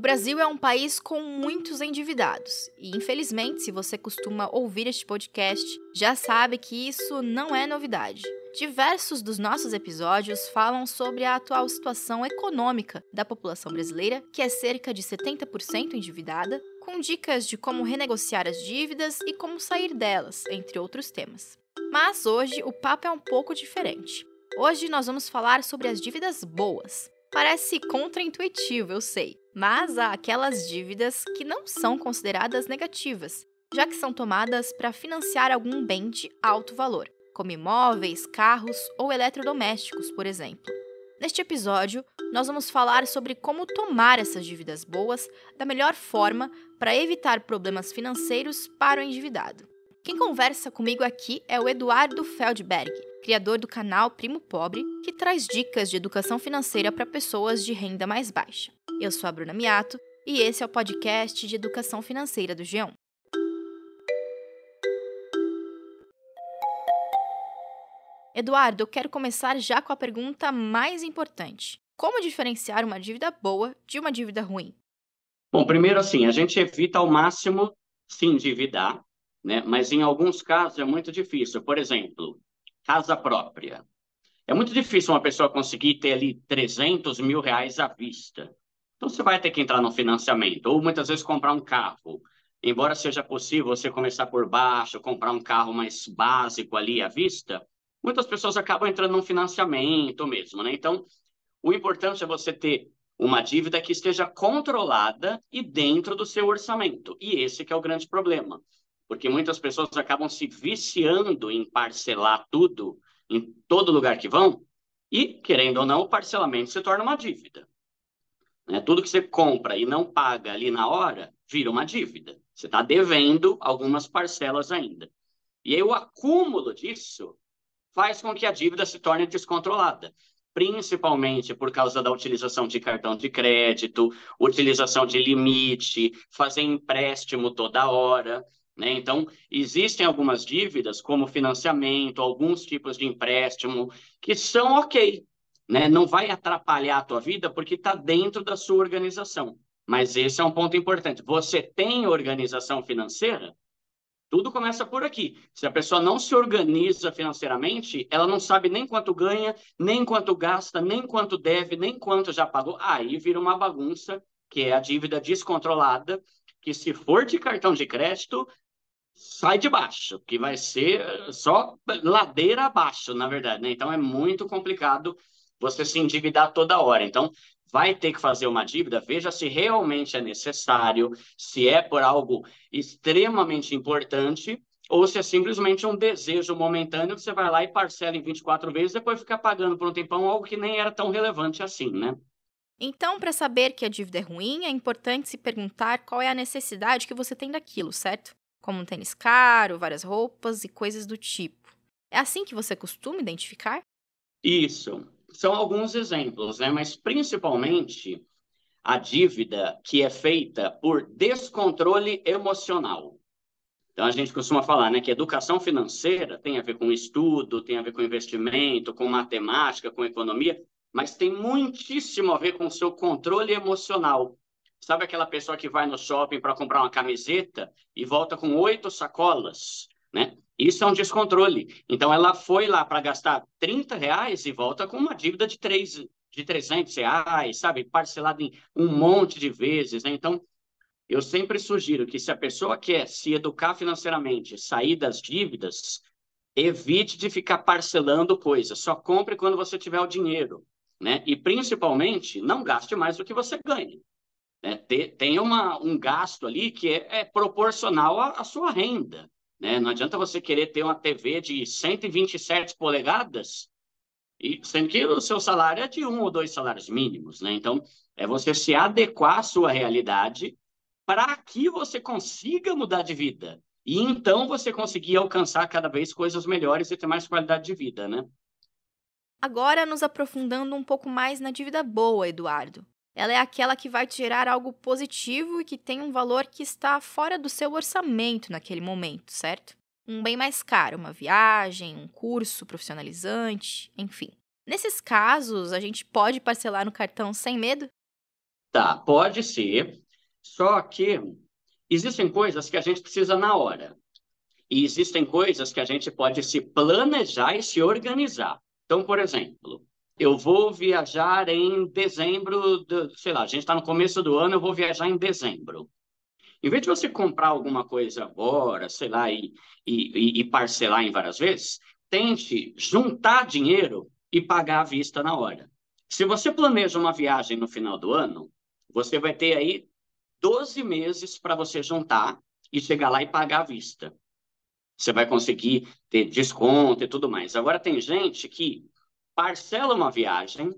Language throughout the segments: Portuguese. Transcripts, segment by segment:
Brasil é um país com muitos endividados. E, infelizmente, se você costuma ouvir este podcast, já sabe que isso não é novidade. Diversos dos nossos episódios falam sobre a atual situação econômica da população brasileira, que é cerca de 70% endividada, com dicas de como renegociar as dívidas e como sair delas, entre outros temas. Mas hoje o papo é um pouco diferente. Hoje nós vamos falar sobre as dívidas boas. Parece contraintuitivo, eu sei, mas há aquelas dívidas que não são consideradas negativas, já que são tomadas para financiar algum bem de alto valor, como imóveis, carros ou eletrodomésticos, por exemplo. Neste episódio, nós vamos falar sobre como tomar essas dívidas boas da melhor forma para evitar problemas financeiros para o endividado. Quem conversa comigo aqui é o Eduardo Feldberg, criador do canal Primo Pobre, que traz dicas de educação financeira para pessoas de renda mais baixa. Eu sou a Bruna Miato e esse é o podcast de educação financeira do G1. Eduardo, eu quero começar já com a pergunta mais importante. Como diferenciar uma dívida boa de uma dívida ruim? Bom, primeiro assim, a gente evita ao máximo se endividar, né? Mas em alguns casos é muito difícil. Por exemplo, casa própria. É muito difícil uma pessoa conseguir ter ali 300 mil reais à vista. Então você vai ter que entrar no financiamento, ou muitas vezes comprar um carro. Embora seja possível você começar por baixo, comprar um carro mais básico ali à vista, muitas pessoas acabam entrando num financiamento mesmo, né? Então, o importante é você ter uma dívida que esteja controlada e dentro do seu orçamento. E esse que é o grande problema porque muitas pessoas acabam se viciando em parcelar tudo em todo lugar que vão, e, querendo ou não, o parcelamento se torna uma dívida. Né? Tudo que você compra e não paga ali na hora, vira uma dívida. Você está devendo algumas parcelas ainda. E aí o acúmulo disso faz com que a dívida se torne descontrolada, principalmente por causa da utilização de cartão de crédito, utilização de limite, fazer empréstimo toda hora. Né? Então, existem algumas dívidas, como financiamento, alguns tipos de empréstimo, que são ok. Né? Não vai atrapalhar a tua vida porque está dentro da sua organização. Mas esse é um ponto importante. Você tem organização financeira? Tudo começa por aqui. Se a pessoa não se organiza financeiramente, ela não sabe nem quanto ganha, nem quanto gasta, nem quanto deve, nem quanto já pagou. Aí vira uma bagunça, que é a dívida descontrolada, que se for de cartão de crédito, sai de baixo, que vai ser só ladeira abaixo, na verdade, né? Então é muito complicado você se endividar toda hora. Então, vai ter que fazer uma dívida, veja se realmente é necessário, se é por algo extremamente importante ou se é simplesmente um desejo momentâneo que você vai lá e parcela em 24 vezes, depois fica pagando por um tempão algo que nem era tão relevante assim, né? Então, para saber que a dívida é ruim, é importante se perguntar qual é a necessidade que você tem daquilo, certo? Como um tênis caro, várias roupas e coisas do tipo. É assim que você costuma identificar? Isso. São alguns exemplos, né? Mas principalmente a dívida que é feita por descontrole emocional. Então a gente costuma falar, né, que educação financeira tem a ver com estudo, tem a ver com investimento, com matemática, com economia, mas tem muitíssimo a ver com o seu controle emocional. Sabe aquela pessoa que vai no shopping para comprar uma camiseta e volta com oito sacolas, né? Isso é um descontrole. Então, ela foi lá para gastar 30 reais e volta com uma dívida de, 3, de 300 reais, sabe? Parcelada em um monte de vezes, né? Então, eu sempre sugiro que se a pessoa quer se educar financeiramente, sair das dívidas, evite de ficar parcelando coisas. Só compre quando você tiver o dinheiro, né? E, principalmente, não gaste mais do que você ganha. Né? Tem uma, um gasto ali que é, é proporcional à, à, sua renda. Né? Não adianta você querer ter uma TV de 127 polegadas, e, sendo que o seu salário é de um ou dois salários mínimos. Né? Então, é você se adequar à sua realidade para que você consiga mudar de vida. E então você conseguir alcançar cada vez coisas melhores e ter mais qualidade de vida, né? Agora, nos aprofundando um pouco mais na dívida boa, Eduardo. Ela é aquela que vai te gerar algo positivo e que tem um valor que está fora do seu orçamento naquele momento, certo? Um bem mais caro, uma viagem, um curso profissionalizante, enfim. Nesses casos, a gente pode parcelar no cartão sem medo? Tá, pode ser. Só que existem coisas que a gente precisa na hora. E existem coisas que a gente pode se planejar e se organizar. Então, por exemplo, eu vou viajar em dezembro, de, sei lá, a gente está no começo do ano, eu vou viajar em dezembro. Em vez de você comprar alguma coisa agora, sei lá, e, e, e parcelar em várias vezes, tente juntar dinheiro e pagar à vista na hora. Se você planeja uma viagem no final do ano, você vai ter aí 12 meses para você juntar e chegar lá e pagar à vista você vai conseguir ter desconto e tudo mais. Agora, tem gente que parcela uma viagem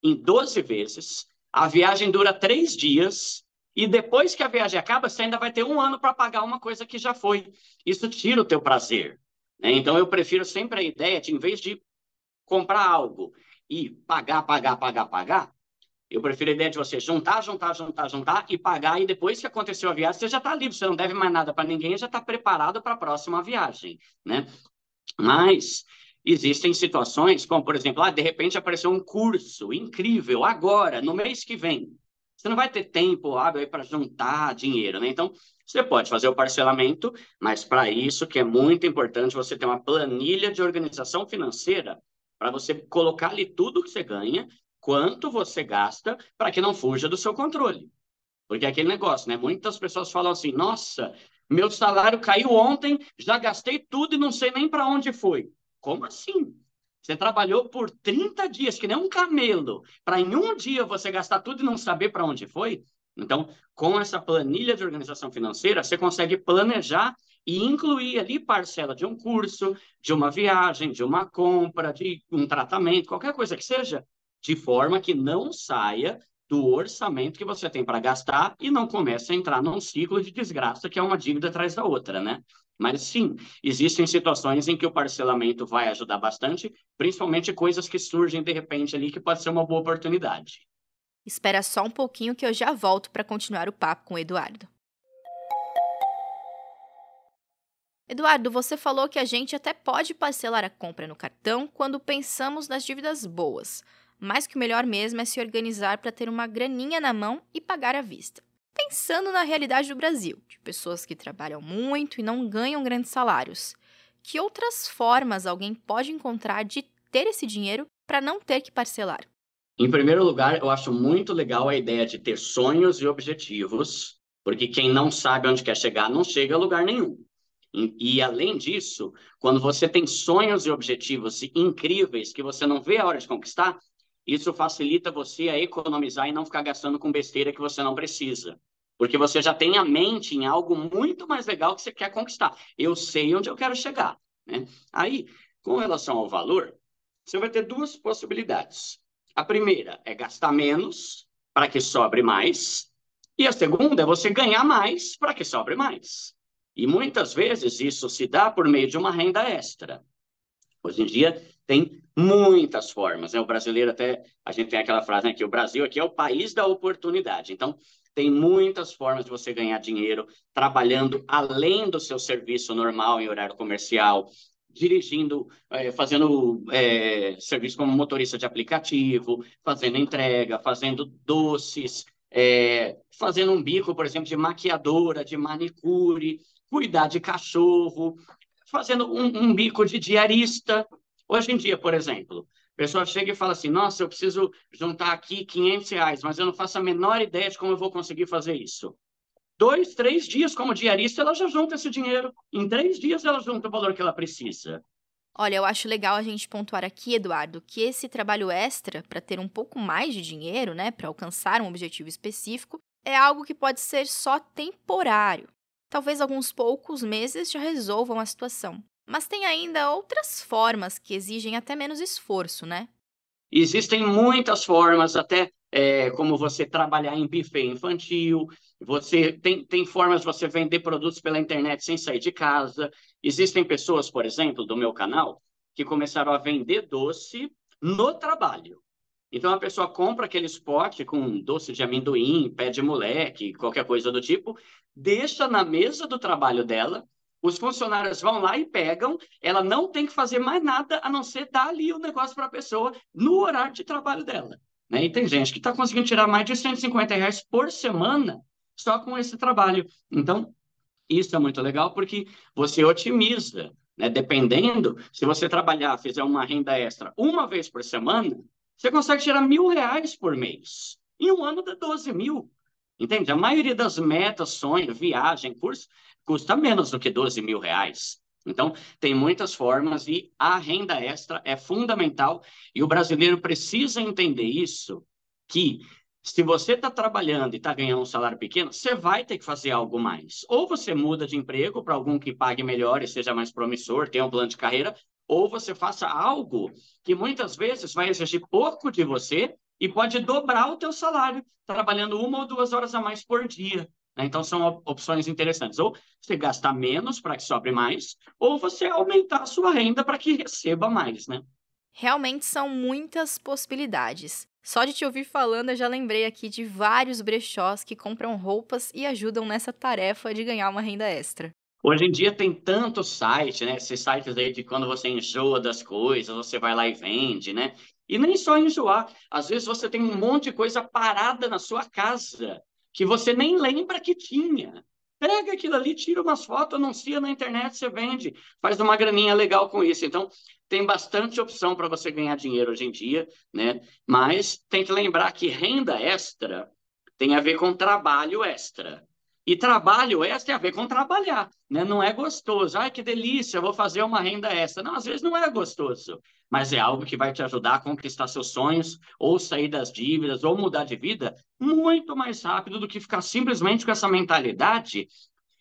em 12 vezes, a viagem dura três dias, e depois que a viagem acaba, você ainda vai ter um ano para pagar uma coisa que já foi. Isso tira o teu prazer. Né? Então, eu prefiro sempre a ideia de, em vez de comprar algo e pagar, pagar, pagar, pagar, eu prefiro a ideia de você juntar, juntar, juntar, juntar e pagar, e depois que aconteceu a viagem, você já está livre, você não deve mais nada para ninguém, já está preparado para a próxima viagem, né? Mas existem situações, como por exemplo, ah, de repente apareceu um curso incrível agora, no mês que vem. Você não vai ter tempo hábil para juntar dinheiro, né? Então, você pode fazer o parcelamento, mas para isso que é muito importante você ter uma planilha de organização financeira para você colocar ali tudo que você ganha quanto você gasta para que não fuja do seu controle. Porque é aquele negócio, né? Muitas pessoas falam assim: nossa, meu salário caiu ontem, já gastei tudo e não sei nem para onde foi. Como assim? Você trabalhou por 30 dias, que nem um camelo, para em um dia você gastar tudo e não saber para onde foi? Então, com essa planilha de organização financeira, você consegue planejar e incluir ali parcela de um curso, de uma viagem, de uma compra, de um tratamento, qualquer coisa que seja, de forma que não saia do orçamento que você tem para gastar e não comece a entrar num ciclo de desgraça que é uma dívida atrás da outra, né? Mas sim, existem situações em que o parcelamento vai ajudar bastante, principalmente coisas que surgem de repente ali que pode ser uma boa oportunidade. Espera só um pouquinho que eu já volto para continuar o papo com o Eduardo. Eduardo, você falou que a gente até pode parcelar a compra no cartão quando pensamos nas dívidas boas mas que o melhor mesmo é se organizar para ter uma graninha na mão e pagar à vista. Pensando na realidade do Brasil, de pessoas que trabalham muito e não ganham grandes salários, que outras formas alguém pode encontrar de ter esse dinheiro para não ter que parcelar? Em primeiro lugar, eu acho muito legal a ideia de ter sonhos e objetivos, porque quem não sabe onde quer chegar não chega a lugar nenhum. E, e, além disso, quando você tem sonhos e objetivos incríveis que você não vê a hora de conquistar, isso facilita você a economizar e não ficar gastando com besteira que você não precisa. Porque você já tem a mente em algo muito mais legal que você quer conquistar. Eu sei onde eu quero chegar. Né? Aí, com relação ao valor, você vai ter duas possibilidades. A primeira é gastar menos para que sobre mais. E a segunda é você ganhar mais para que sobre mais. E muitas vezes isso se dá por meio de uma renda extra. Hoje em dia tem muitas formas. Né? O brasileiro até, a gente tem aquela frase né, que o Brasil aqui é o país da oportunidade. Então, tem muitas formas de você ganhar dinheiro trabalhando além do seu serviço normal em horário comercial, dirigindo, é, fazendo é, serviço como motorista de aplicativo, fazendo entrega, fazendo doces, é, fazendo um bico, por exemplo, de maquiadora, de manicure, cuidar de cachorro, fazendo um, um bico de diarista. Hoje em dia, por exemplo, a pessoa chega e fala assim: Nossa, eu preciso juntar aqui 500 reais, mas eu não faço a menor ideia de como eu vou conseguir fazer isso. Dois, três dias como diarista, ela já junta esse dinheiro. Em três dias, ela junta o valor que ela precisa. Olha, eu acho legal a gente pontuar aqui, Eduardo, que esse trabalho extra para ter um pouco mais de dinheiro, né, para alcançar um objetivo específico, é algo que pode ser só temporário. Talvez alguns poucos meses já resolvam a situação. Mas tem ainda outras formas que exigem até menos esforço, né? Existem muitas formas, até é, como você trabalhar em buffet infantil, você tem, tem formas de você vender produtos pela internet sem sair de casa. Existem pessoas, por exemplo, do meu canal, que começaram a vender doce no trabalho. Então a pessoa compra aquele spot com doce de amendoim, pé de moleque, qualquer coisa do tipo, deixa na mesa do trabalho dela, os funcionários vão lá e pegam, ela não tem que fazer mais nada a não ser dar ali o negócio para a pessoa no horário de trabalho dela. Né? E tem gente que está conseguindo tirar mais de 150 reais por semana só com esse trabalho. Então, isso é muito legal porque você otimiza, né? Dependendo, se você trabalhar, fizer uma renda extra uma vez por semana, você consegue tirar mil reais por mês. Em um ano dá 12 mil. Entende? A maioria das metas, sonho, viagem, curso, custa menos do que 12 mil reais. Então, tem muitas formas e a renda extra é fundamental e o brasileiro precisa entender isso, que se você está trabalhando e está ganhando um salário pequeno, você vai ter que fazer algo mais. Ou você muda de emprego para algum que pague melhor e seja mais promissor, tenha um plano de carreira, ou você faça algo que muitas vezes vai exigir pouco de você e pode dobrar o teu salário, trabalhando uma ou duas horas a mais por dia. Né? Então, são opções interessantes. Ou você gastar menos para que sobre mais, ou você aumentar a sua renda para que receba mais, né? Realmente são muitas possibilidades. Só de te ouvir falando, eu já lembrei aqui de vários brechós que compram roupas e ajudam nessa tarefa de ganhar uma renda extra. Hoje em dia tem tanto site, né? Esses sites aí de quando você enjoa das coisas, você vai lá e vende, né? E nem só enjoar. Às vezes você tem um monte de coisa parada na sua casa que você nem lembra que tinha. Pega aquilo ali, tira umas fotos, anuncia na internet, você vende, faz uma graninha legal com isso. Então, tem bastante opção para você ganhar dinheiro hoje em dia, né? Mas tem que lembrar que renda extra tem a ver com trabalho extra. E trabalho extra tem a ver com trabalhar, né? Não é gostoso. Ai, que delícia, vou fazer uma renda extra. Não, às vezes não é gostoso, mas é algo que vai te ajudar a conquistar seus sonhos, ou sair das dívidas, ou mudar de vida muito mais rápido do que ficar simplesmente com essa mentalidade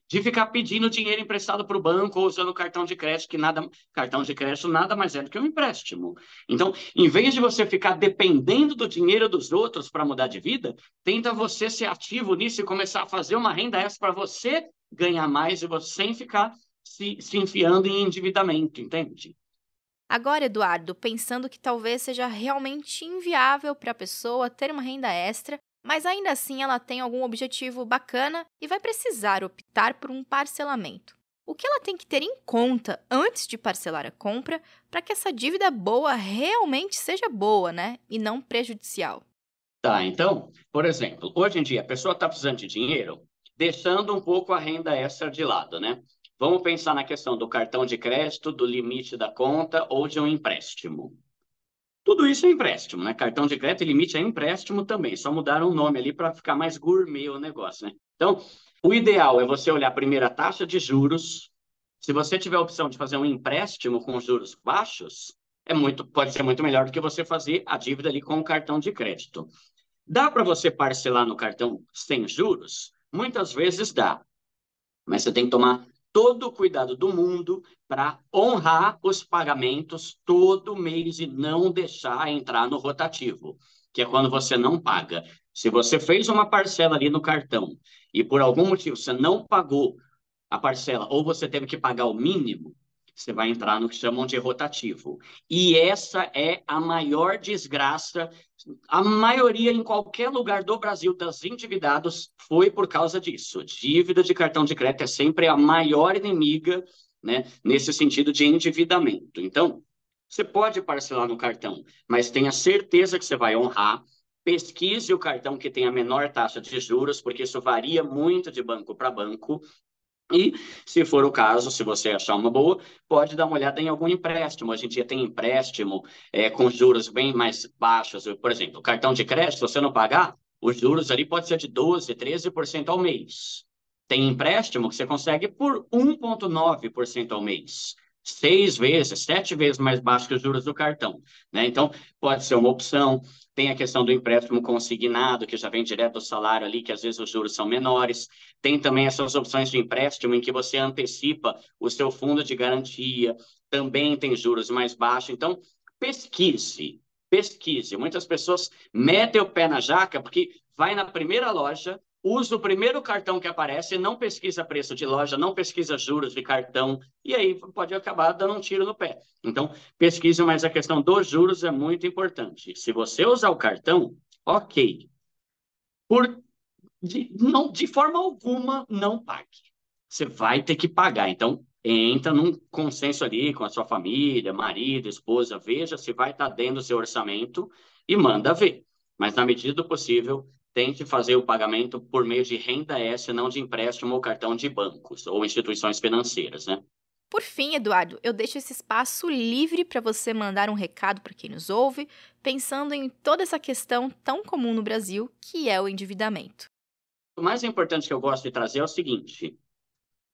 de ficar pedindo dinheiro emprestado para o banco ou usando cartão de crédito, que nada, cartão de crédito nada mais é do que um empréstimo. Então, em vez de você ficar dependendo do dinheiro dos outros para mudar de vida, tenta você ser ativo nisso e começar a fazer uma renda extra para você ganhar mais e você sem ficar se, se enfiando em endividamento, entende? Agora, Eduardo, pensando que talvez seja realmente inviável para a pessoa ter uma renda extra, mas ainda assim ela tem algum objetivo bacana e vai precisar optar por um parcelamento. O que ela tem que ter em conta antes de parcelar a compra para que essa dívida boa realmente seja boa, né? E não prejudicial. Tá, então, por exemplo, hoje em dia a pessoa está precisando de dinheiro, deixando um pouco a renda extra de lado, né? Vamos pensar na questão do cartão de crédito, do limite da conta ou de um empréstimo. Tudo isso é empréstimo, né? Cartão de crédito e limite é empréstimo também, só mudaram o nome ali para ficar mais gourmet o negócio, né? Então, o ideal é você olhar primeiro a taxa de juros. Se você tiver a opção de fazer um empréstimo com juros baixos, é muito, pode ser muito melhor do que você fazer a dívida ali com o cartão de crédito. Dá para você parcelar no cartão sem juros? Muitas vezes dá, mas você tem que tomar todo o cuidado do mundo para honrar os pagamentos todo mês e não deixar entrar no rotativo, que é quando você não paga. Se você fez uma parcela ali no cartão e por algum motivo você não pagou a parcela ou você teve que pagar o mínimo, você vai entrar no que chamam de rotativo. E essa é a maior desgraça. A maioria, em qualquer lugar do Brasil, das endividados, foi por causa disso. Dívida de cartão de crédito é sempre a maior inimiga, né, nesse sentido de endividamento. Então, você pode parcelar no cartão, mas tenha certeza que você vai honrar. Pesquise o cartão que tem a menor taxa de juros, porque isso varia muito de banco para banco. E, se for o caso, se você achar uma boa, pode dar uma olhada em algum empréstimo. Hoje em dia tem empréstimo é, com juros bem mais baixos. Por exemplo, cartão de crédito, se você não pagar, os juros ali pode ser de 12%, 13% ao mês. Tem empréstimo que você consegue por 1,9% ao mês seis vezes, sete vezes mais baixo que os juros do cartão. Né? Então, pode ser uma opção. Tem a questão do empréstimo consignado, que já vem direto do salário ali, que às vezes os juros são menores. Tem também essas opções de empréstimo em que você antecipa o seu fundo de garantia, também tem juros mais baixos. Então, pesquise, pesquise. Muitas pessoas metem o pé na jaca porque vai na primeira loja, usa o primeiro cartão que aparece, não pesquisa preço de loja, não pesquisa juros de cartão, e aí pode acabar dando um tiro no pé. Então, pesquise, mas a questão dos juros é muito importante. Se você usar o cartão, ok. Por, de, não, de forma alguma, não pague. Você vai ter que pagar. Então, entra num consenso ali com a sua família, marido, esposa, veja se vai estar dentro do seu orçamento e manda ver. Mas, na medida do possível, tente fazer o pagamento por meio de renda S, não de empréstimo ou cartão de bancos ou instituições financeiras, né? Por fim, Eduardo, eu deixo esse espaço livre para você mandar um recado para quem nos ouve, pensando em toda essa questão tão comum no Brasil, que é o endividamento. O mais importante que eu gosto de trazer é o seguinte: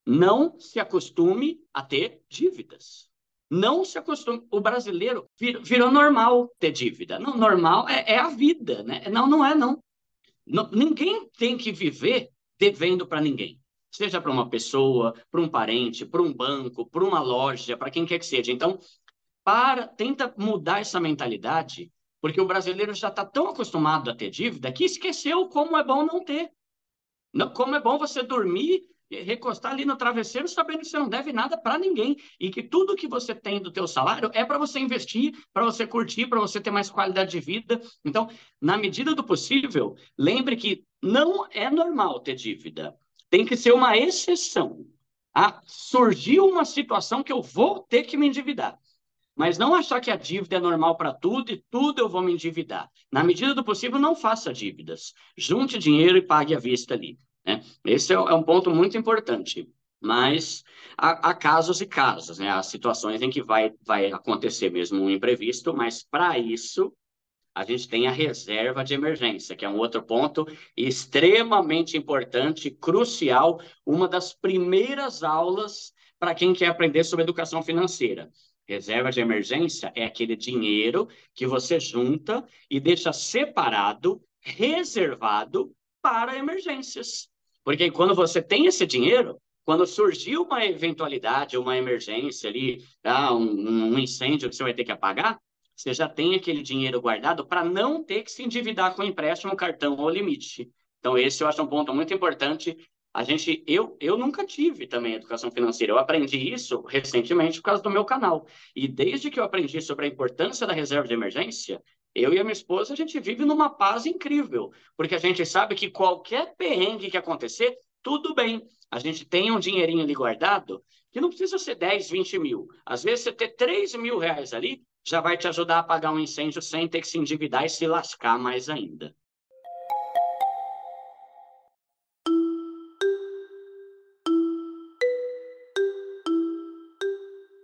não se acostume a ter dívidas. Não se acostume. O brasileiro virou normal ter dívida. Não, normal é, é a vida, né? Não, não é, não. Ninguém tem que viver devendo para ninguém. Seja para uma pessoa, para um parente, para um banco, para uma loja, para quem quer que seja. Então, para, tenta mudar essa mentalidade, porque o brasileiro já está tão acostumado a ter dívida que esqueceu como é bom não ter. Como é bom você dormir recostar ali no travesseiro sabendo que você não deve nada para ninguém e que tudo que você tem do teu salário é para você investir, para você curtir, para você ter mais qualidade de vida. Então, na medida do possível, lembre que não é normal ter dívida. Tem que ser uma exceção. Ah, surgiu uma situação que eu vou ter que me endividar. Mas não achar que a dívida é normal para tudo e tudo eu vou me endividar. Na medida do possível, não faça dívidas. Junte dinheiro e pague à vista ali. Né? Esse é, é, um ponto muito importante. Mas há, há, casos e casos, né? há situações em que vai, vai acontecer mesmo um imprevisto, mas para isso a gente tem a reserva de emergência, que é um outro ponto extremamente importante, crucial, uma das primeiras aulas para quem quer aprender sobre educação financeira. Reserva de emergência é aquele dinheiro que você junta e deixa separado, reservado para emergências. Porque quando você tem esse dinheiro, quando surgiu uma eventualidade, uma emergência ali, ah, um, um incêndio que você vai ter que apagar, você já tem aquele dinheiro guardado para não ter que se endividar com empréstimo, cartão ou limite. Então, esse eu acho um ponto muito importante. A gente, eu, eu nunca tive também educação financeira. Eu aprendi isso recentemente por causa do meu canal. E desde que eu aprendi sobre a importância da reserva de emergência, eu e a minha esposa, a gente vive numa paz incrível, porque a gente sabe que qualquer perrengue que acontecer, tudo bem. A gente tem um dinheirinho ali guardado, que não precisa ser 10, 20 mil. Às vezes, você ter 3 mil reais ali já vai te ajudar a apagar um incêndio sem ter que se endividar e se lascar mais ainda.